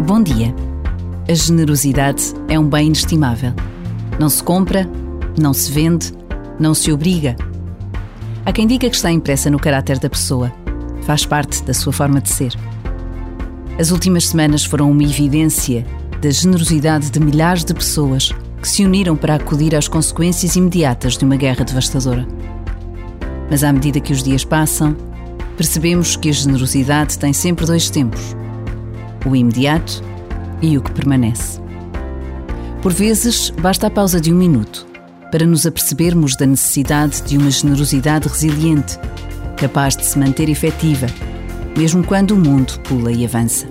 Bom dia. A generosidade é um bem inestimável. Não se compra, não se vende, não se obriga. Há quem diga que está impressa no caráter da pessoa. Faz parte da sua forma de ser. As últimas semanas foram uma evidência da generosidade de milhares de pessoas que se uniram para acudir às consequências imediatas de uma guerra devastadora. Mas à medida que os dias passam, percebemos que a generosidade tem sempre dois tempos: o imediato e o que permanece. Por vezes, basta a pausa de um minuto para nos apercebermos da necessidade de uma generosidade resiliente, capaz de se manter efetiva, mesmo quando o mundo pula e avança.